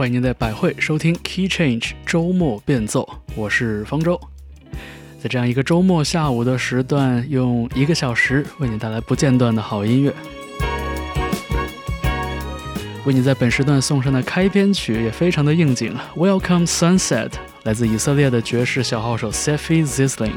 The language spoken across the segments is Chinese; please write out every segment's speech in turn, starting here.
欢迎您在百汇收听 Key Change 周末变奏，我是方舟。在这样一个周末下午的时段，用一个小时为你带来不间断的好音乐。为你在本时段送上的开篇曲也非常的应景，Welcome Sunset，来自以色列的爵士小号手 Sefi Zisling。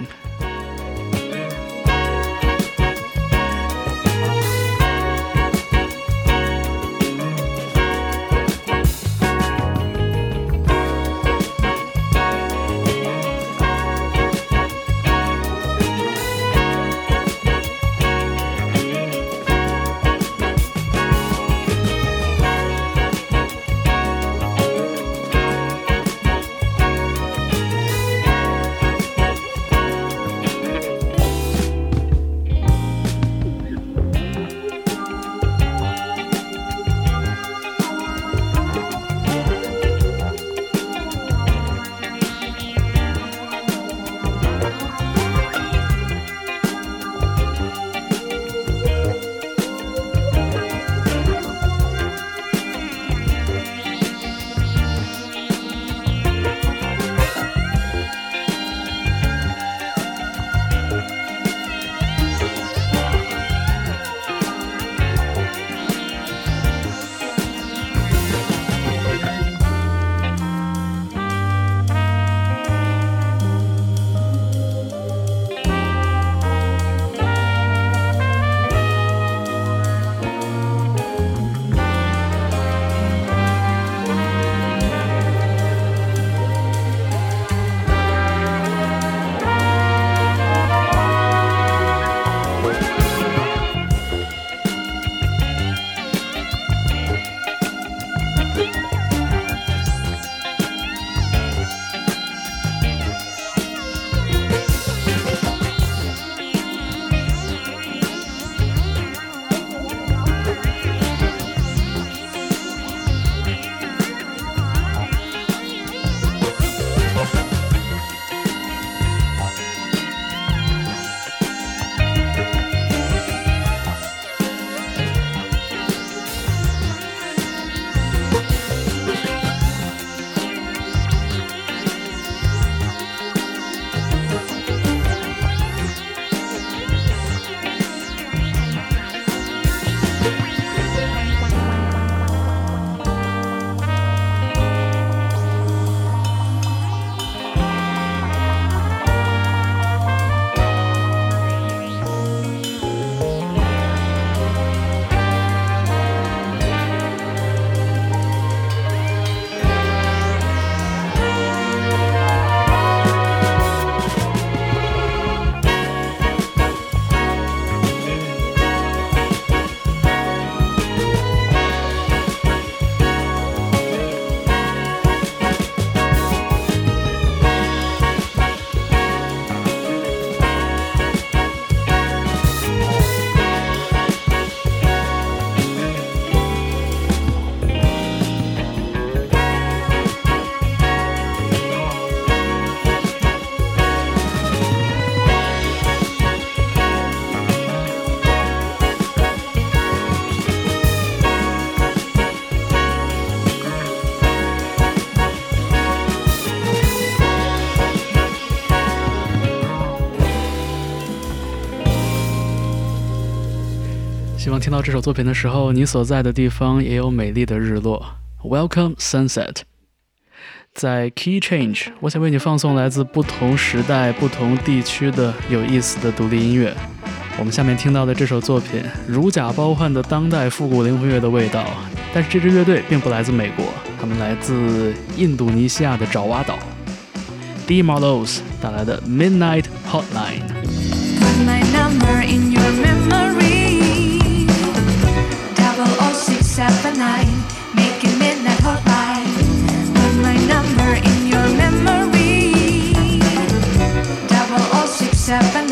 听到这首作品的时候，你所在的地方也有美丽的日落。Welcome sunset。在 Key Change，我想为你放送来自不同时代、不同地区的有意思的独立音乐。我们下面听到的这首作品，如假包换的当代复古灵魂乐的味道。但是这支乐队并不来自美国，他们来自印度尼西亚的爪哇岛。D. Marlowe's 带来的 Midnight Hotline。Sabbath.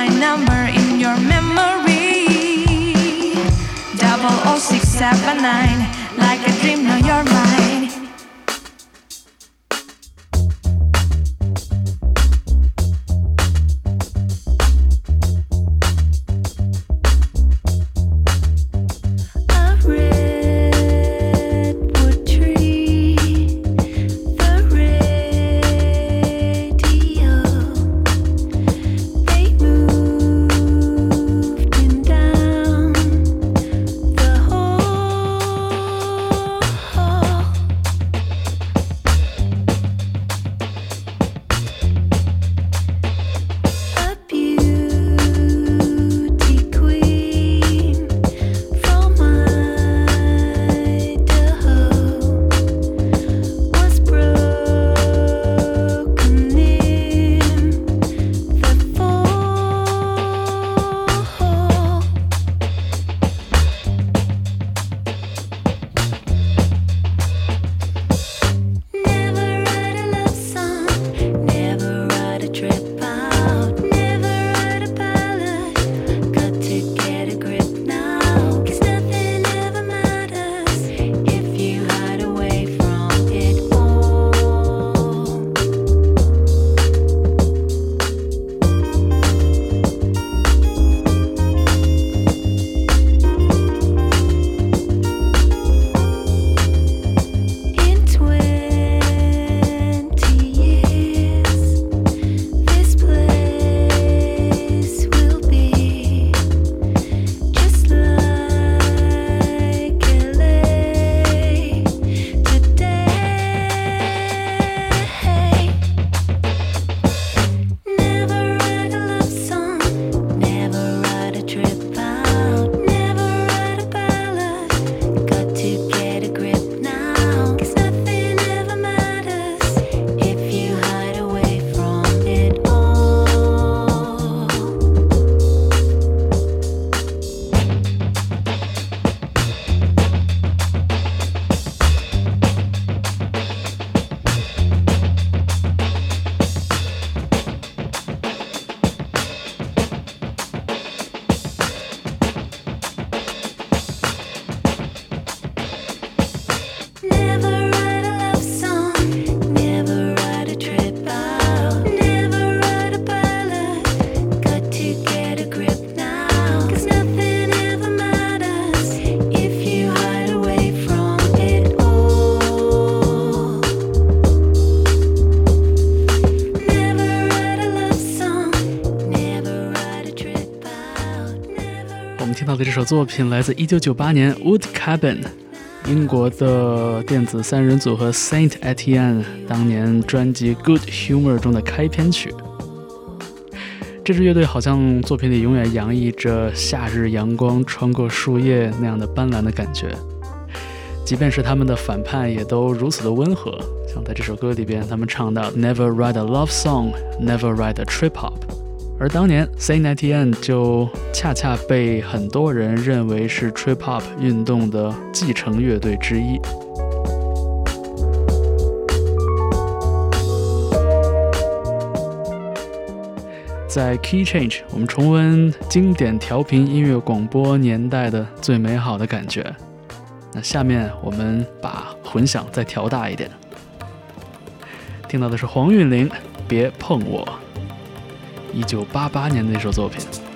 my number in your memory. double o six seven nine, like a dream, now you're mine. 这首作品来自1998年 Wood Cabin，英国的电子三人组合 Saint Etienne 当年专辑《Good Humor》中的开篇曲。这支乐队好像作品里永远洋溢着夏日阳光穿过树叶那样的斑斓的感觉，即便是他们的反叛也都如此的温和。像在这首歌里边，他们唱到 “Never write a love song, never write a trip o 而当年 Saint Etienne 就恰恰被很多人认为是 trip hop 运动的继承乐队之一。在 Key Change，我们重温经典调频音乐广播年代的最美好的感觉。那下面我们把混响再调大一点，听到的是黄韵玲《别碰我》，一九八八年的一首作品。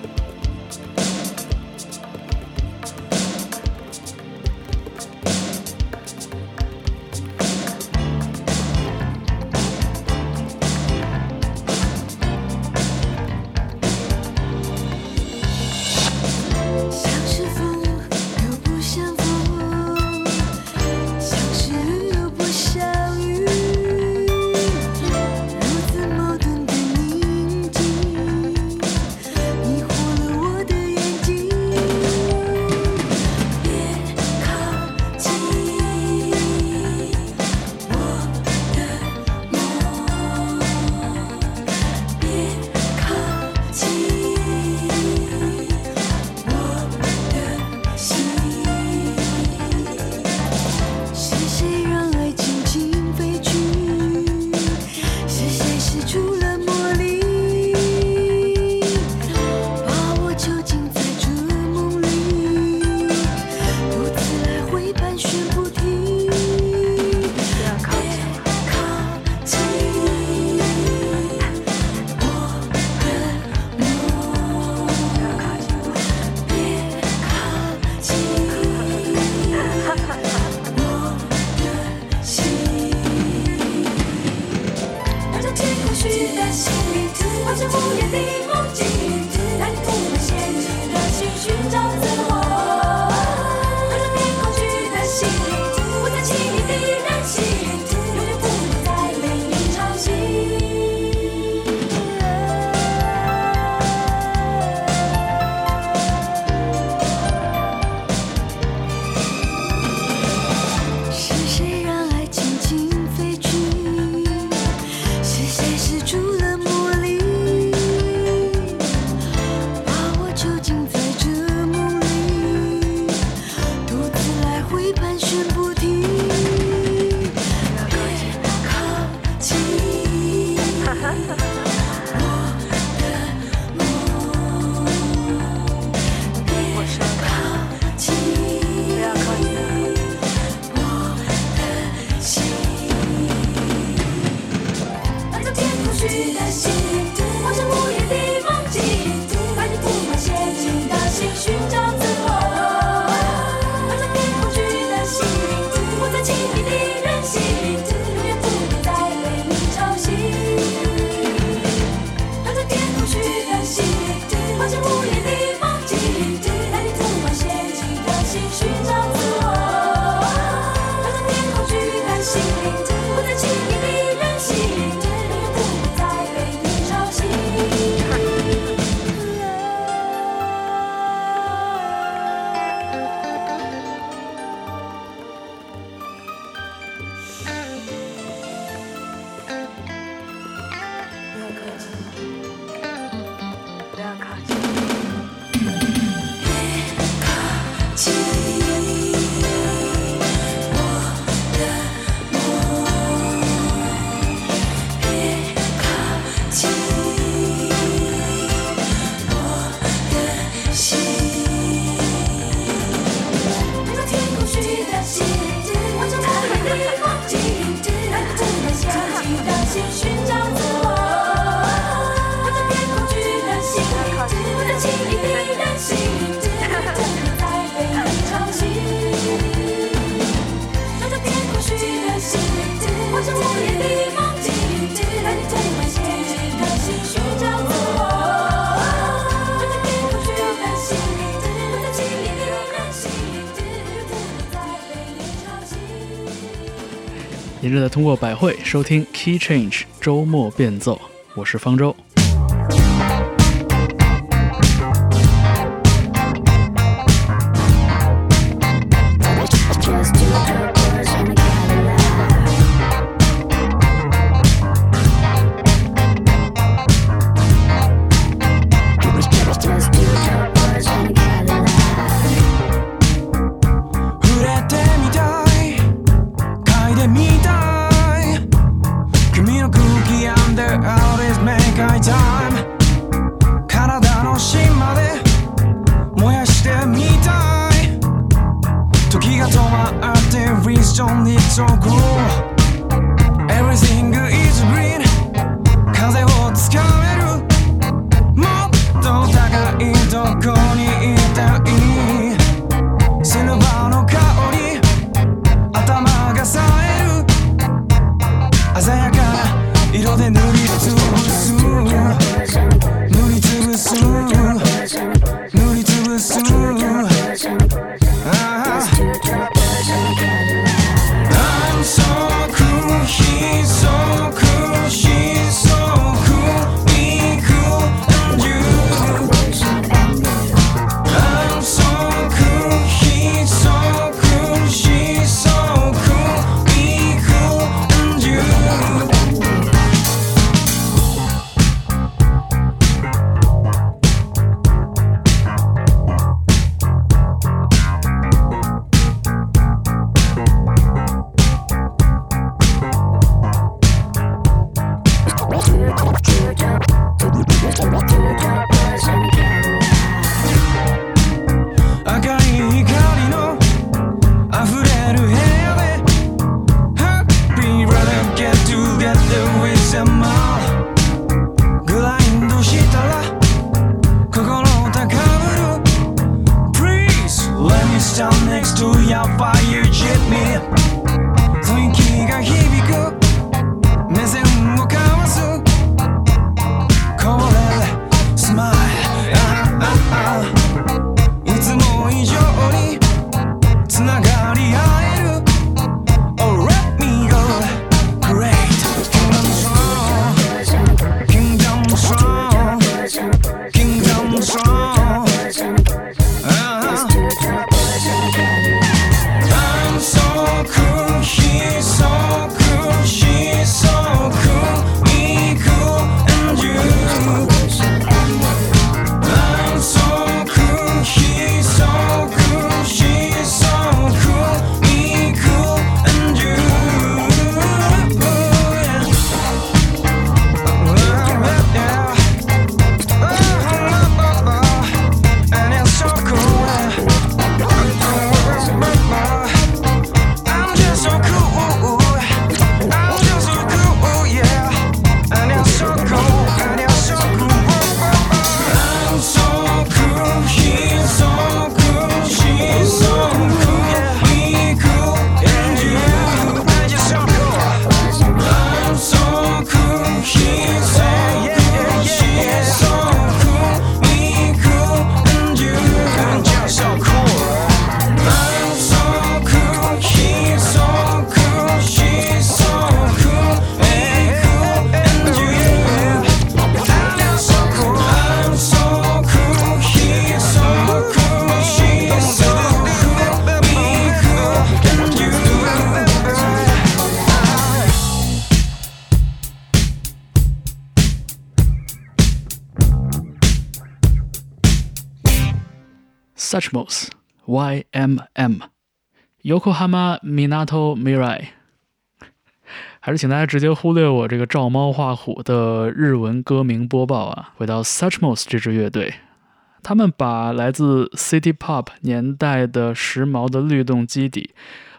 您正在通过百汇收听 Key Change 周末变奏，我是方舟。Suchmos YMM Yokohama Minato Mirai，还是请大家直接忽略我这个照猫画虎的日文歌名播报啊。回到 Suchmos 这支乐队，他们把来自 City Pop 年代的时髦的律动基底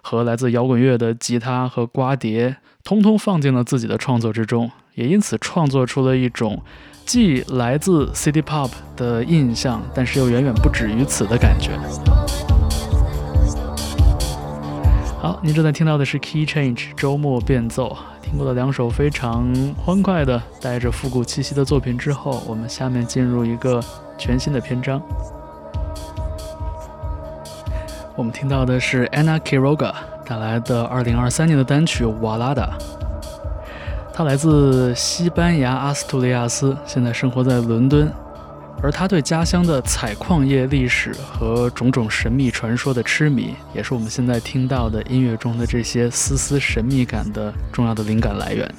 和来自摇滚乐的吉他和刮碟，通通放进了自己的创作之中，也因此创作出了一种既来自 City Pop 的印象，但是又远远不止于此的感觉。好，您正在听到的是 Key Change 周末变奏。听过了两首非常欢快的、带着复古气息的作品之后，我们下面进入一个全新的篇章。我们听到的是 Anna Quiroga 带来的2023年的单曲《瓦拉达》。他来自西班牙阿斯图里亚斯，现在生活在伦敦。而他对家乡的采矿业历史和种种神秘传说的痴迷，也是我们现在听到的音乐中的这些丝丝神秘感的重要的灵感来源。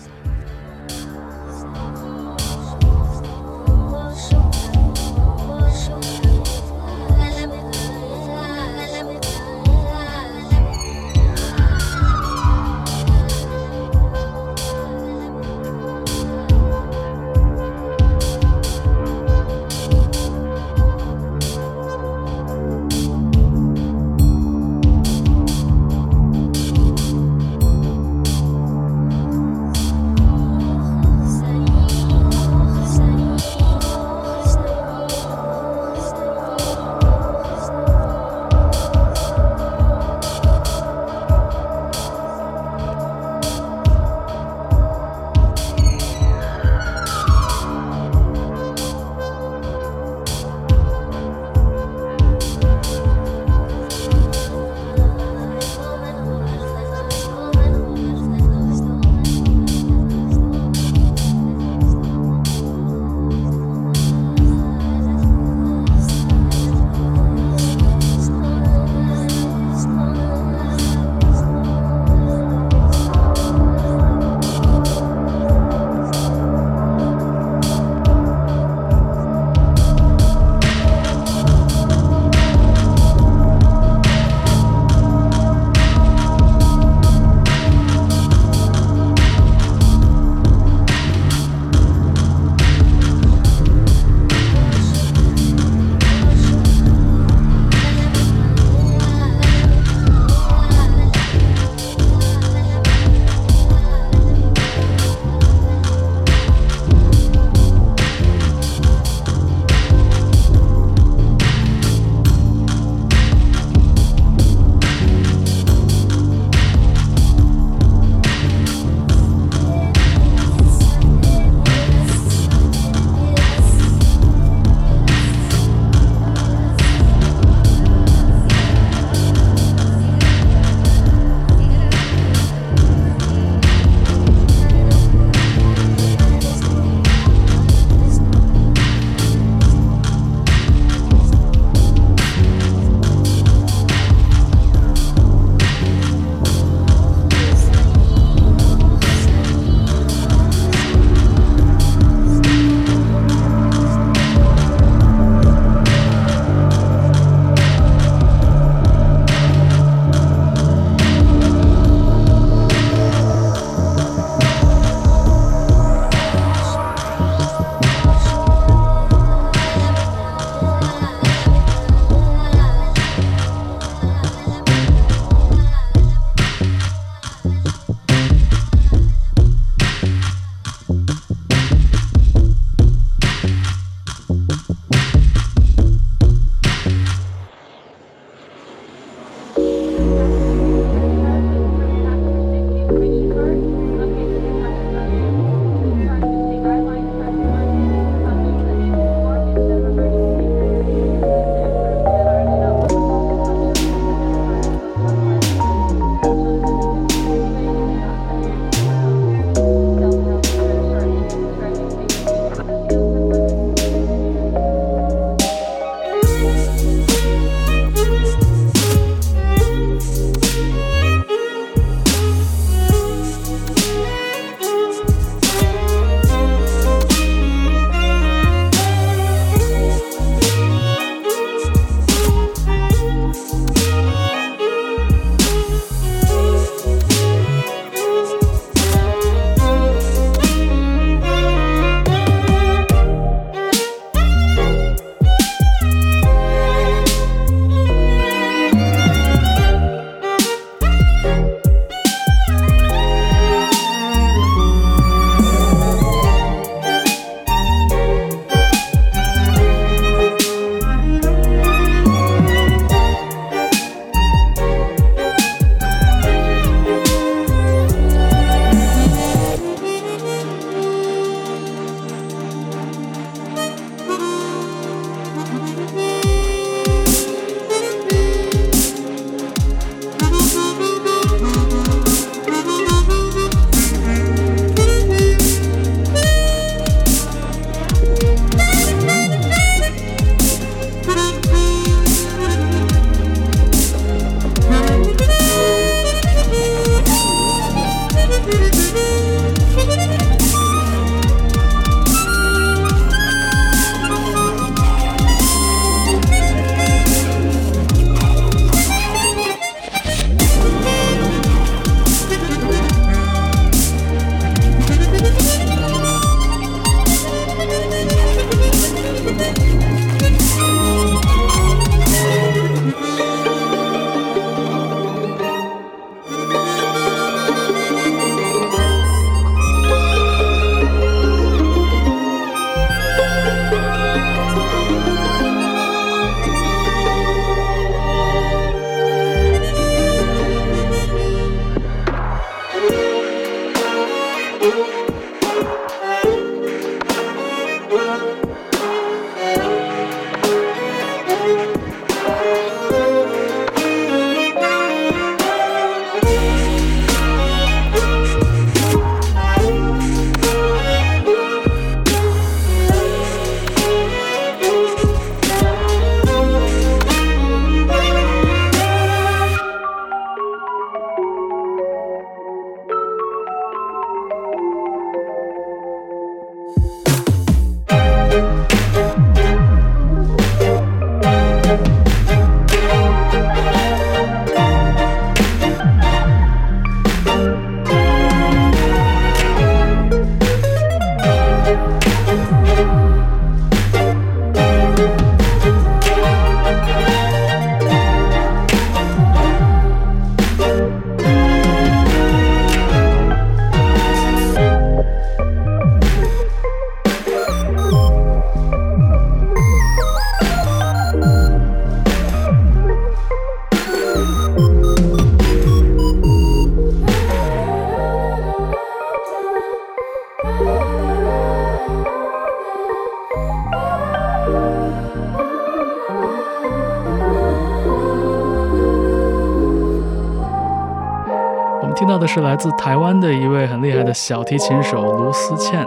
是来自台湾的一位很厉害的小提琴手卢思倩，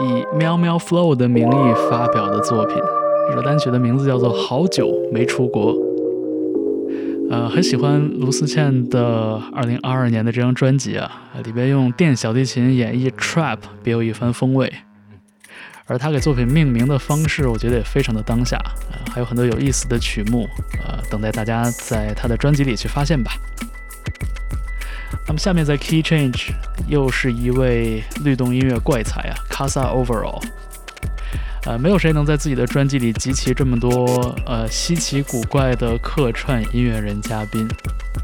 以喵喵 Flow 的名义发表的作品。这首单曲的名字叫做《好久没出国》。呃，很喜欢卢思倩的2022年的这张专辑啊，里边用电小提琴演绎 Trap，别有一番风味。而他给作品命名的方式，我觉得也非常的当下，呃，还有很多有意思的曲目，呃，等待大家在他的专辑里去发现吧。那么下面在 Key Change 又是一位律动音乐怪才啊，Casa Overall。呃，没有谁能在自己的专辑里集齐这么多呃稀奇古怪的客串音乐人嘉宾，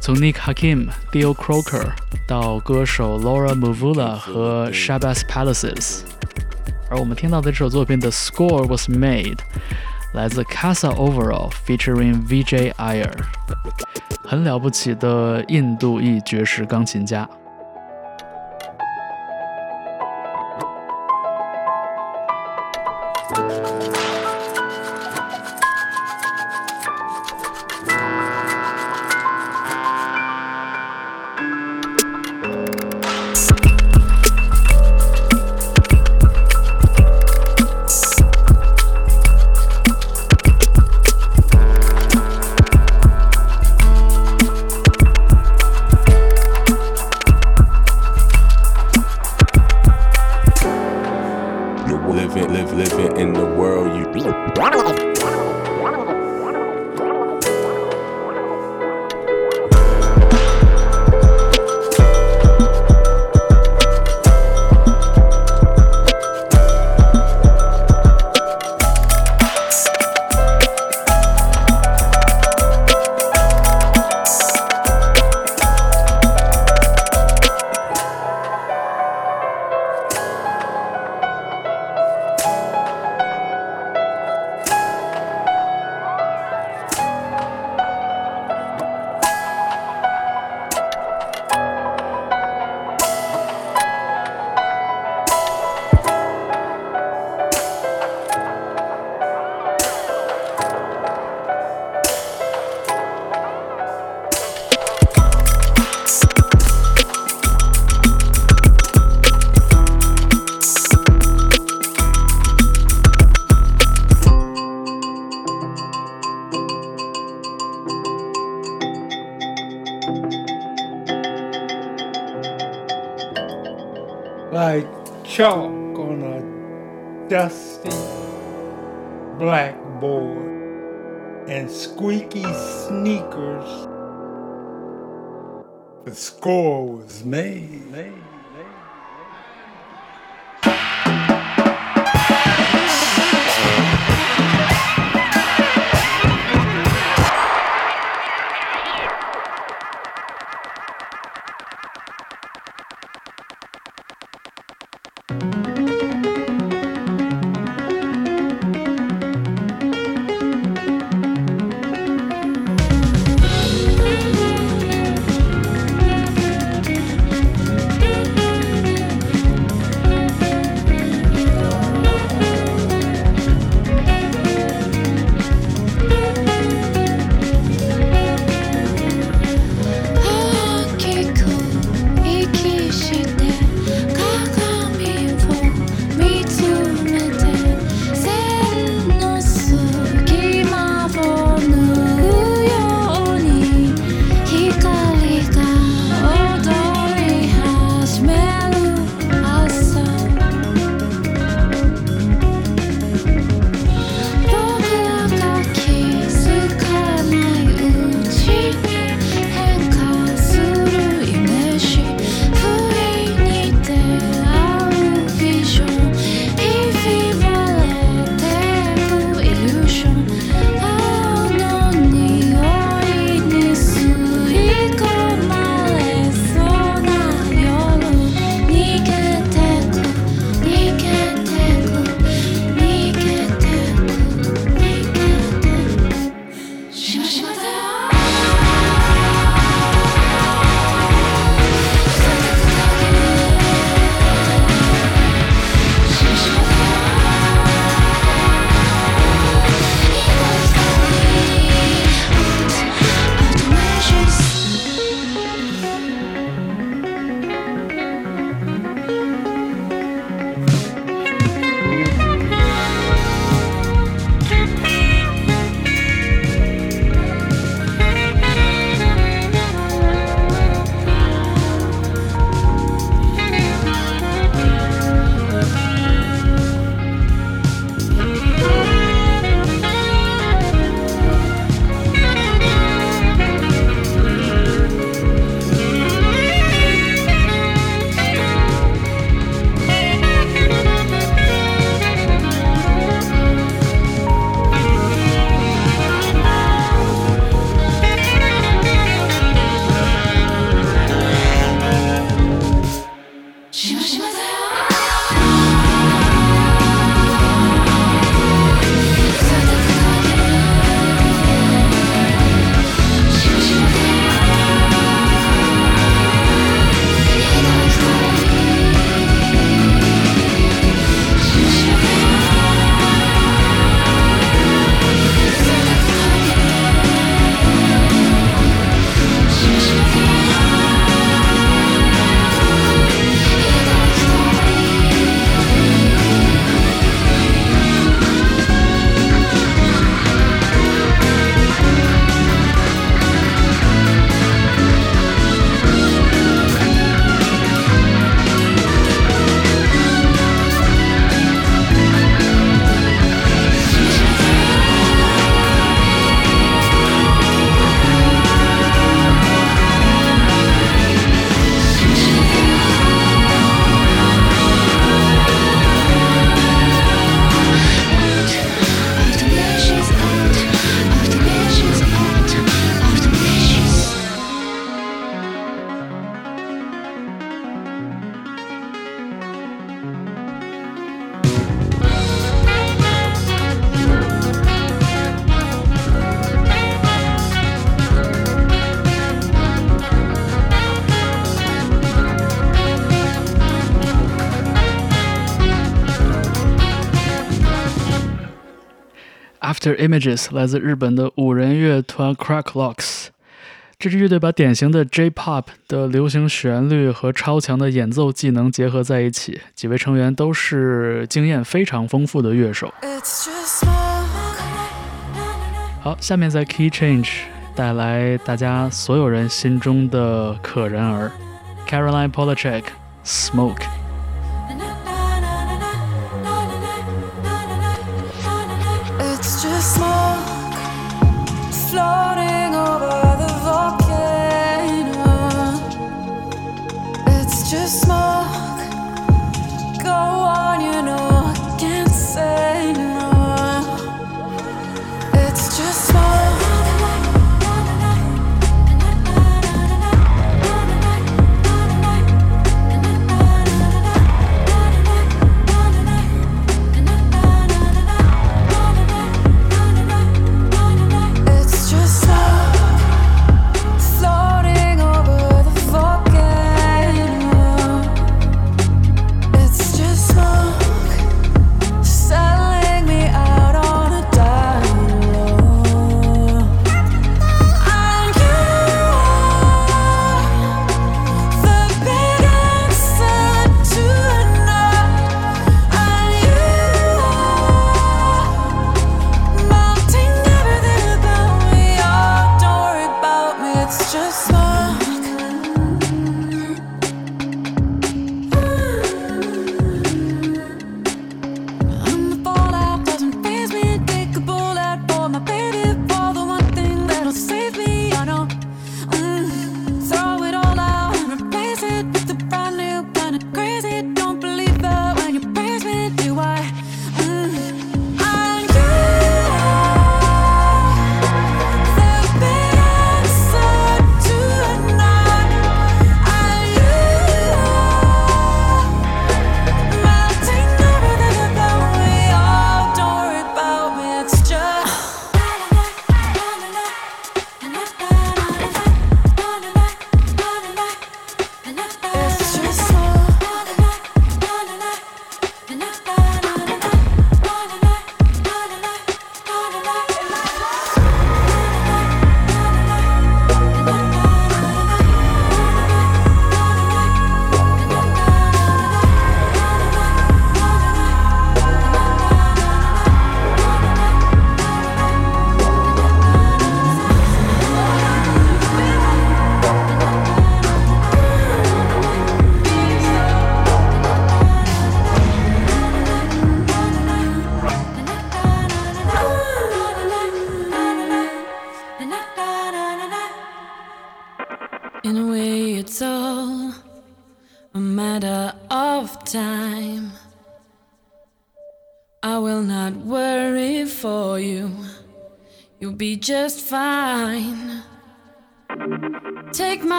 从 Nick Hakim、Theo Croker 到歌手 Laura Mvula 和 Shabazz Palaces。而我们听到的这首作品的 Score Was Made 来自 Casa Overall featuring VJ Iyer。很了不起的印度裔爵士钢琴家。The score was made. made, After Images 来自日本的五人乐团 Crack Locks。这支乐队把典型的 J-pop 的流行旋律和超强的演奏技能结合在一起，几位成员都是经验非常丰富的乐手。Smoke. 好，下面在 Key Change 带来大家所有人心中的可人儿，Caroline Polachek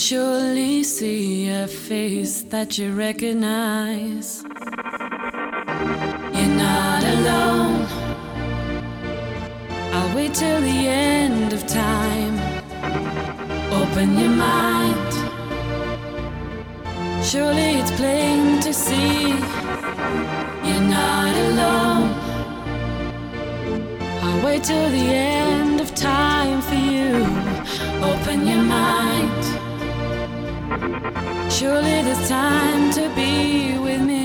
surely see a face that you recognize. You're not alone. I'll wait till the end of time. Open your mind. Surely it's plain to see you're not alone. I'll wait till the end of time for you. Open your mind. Surely there's time to be with me.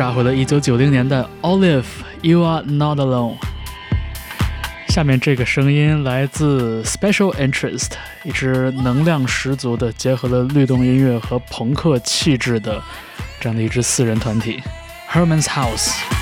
一头又扎回了1990年代。Olive，You Are Not Alone。下面这个声音来自 Special Interest，一支能量十足的，结合了律动音乐和朋克气质的这样的一支四人团体，Herman's House。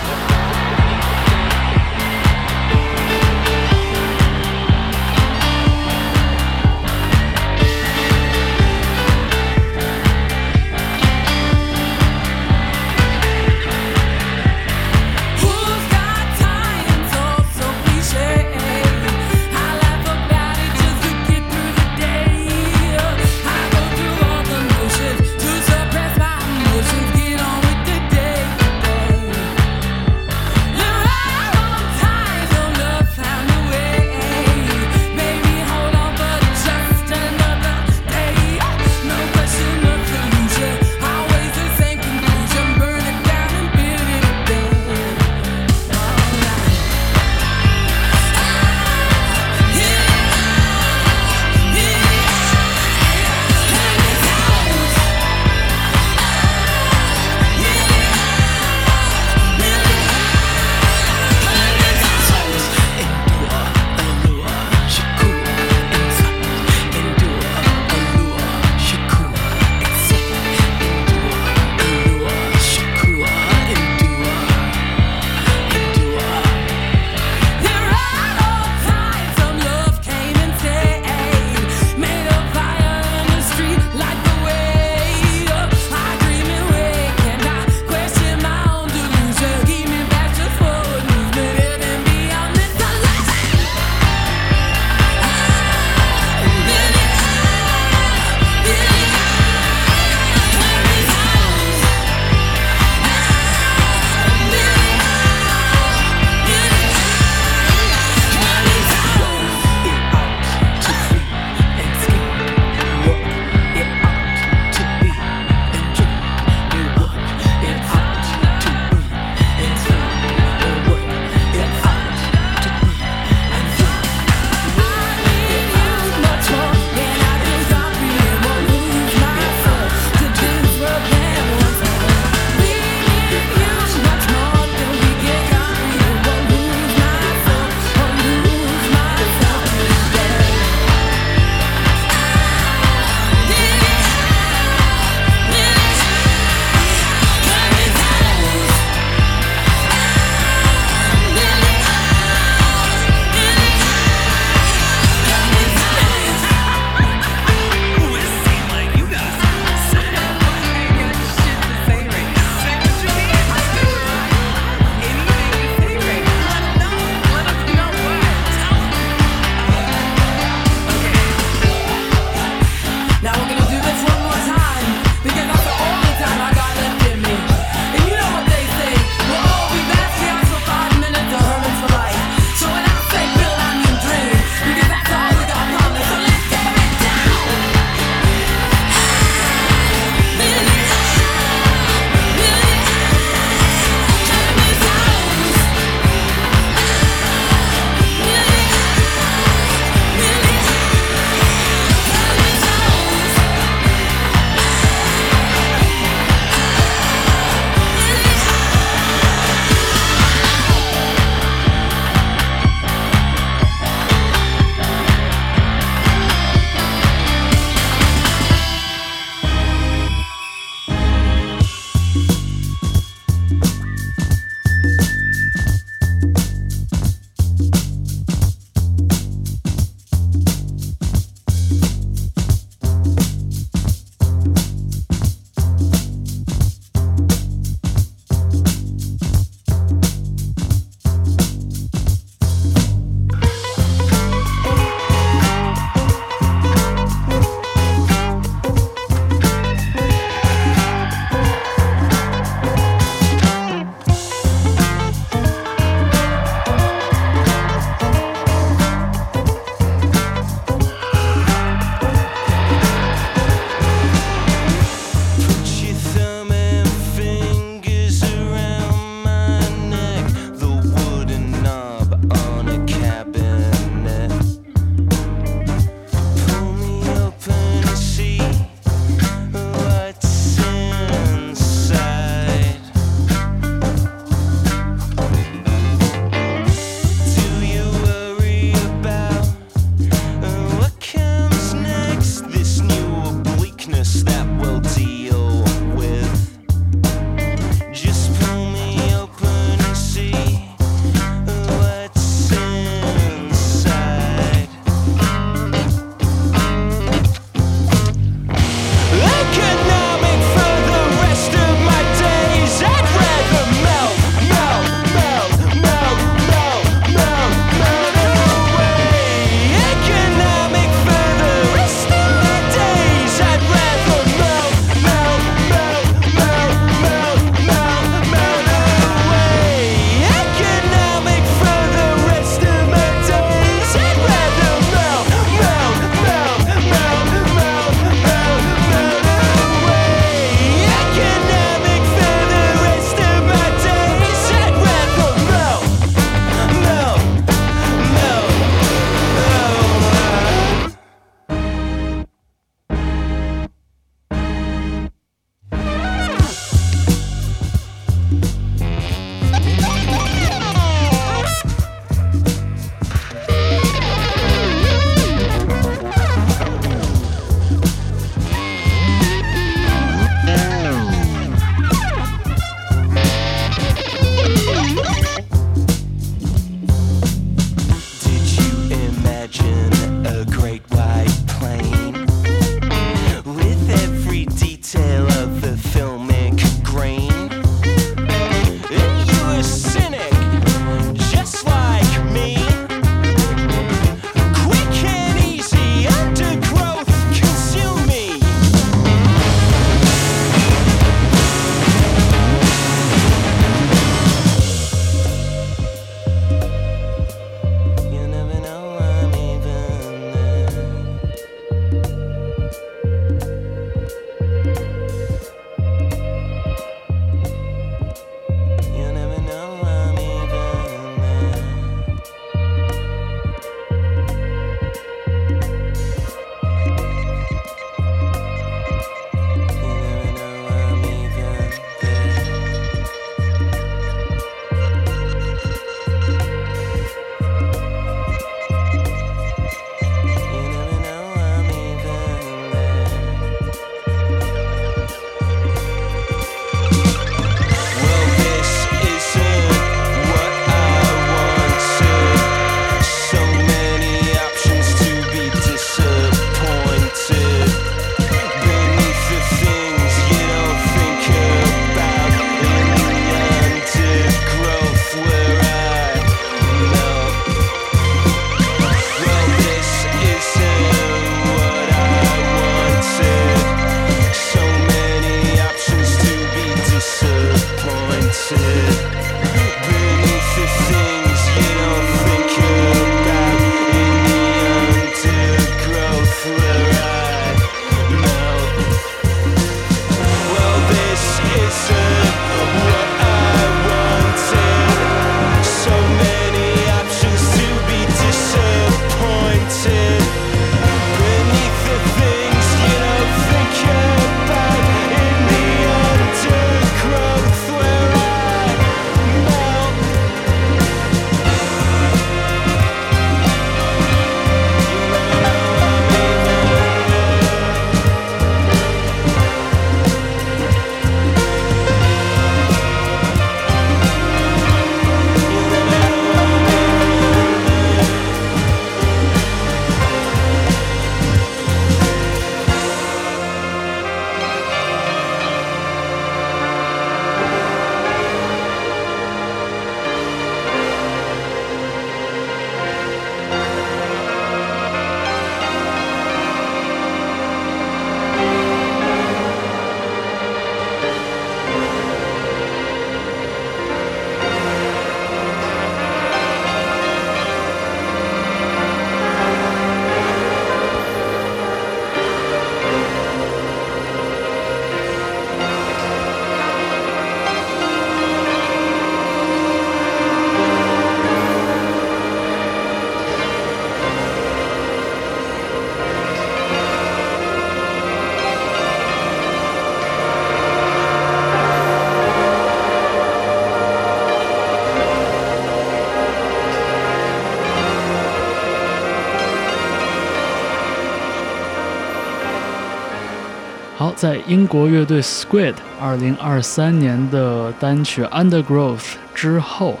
好，在英国乐队 Squid 二零二三年的单曲《Undergrowth》之后，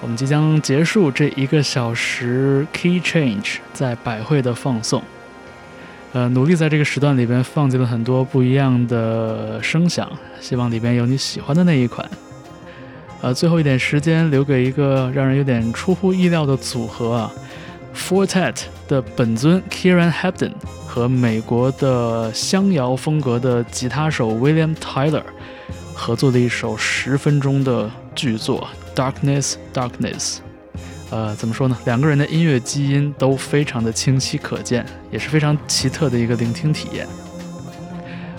我们即将结束这一个小时 Key Change 在百汇的放送。呃，努力在这个时段里边放进了很多不一样的声响，希望里边有你喜欢的那一款。呃，最后一点时间留给一个让人有点出乎意料的组合啊，Fortet 的本尊 Kieran Hebden 和美国的乡谣风格的吉他手 William Tyler 合作的一首十分钟的巨作《Darkness Darkness》。呃，怎么说呢？两个人的音乐基因都非常的清晰可见，也是非常奇特的一个聆听体验。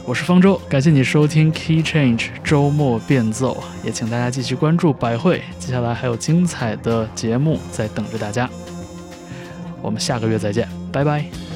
我是方舟，感谢你收听 Key Change 周末变奏，也请大家继续关注百汇，接下来还有精彩的节目在等着大家。我们下个月再见，拜拜。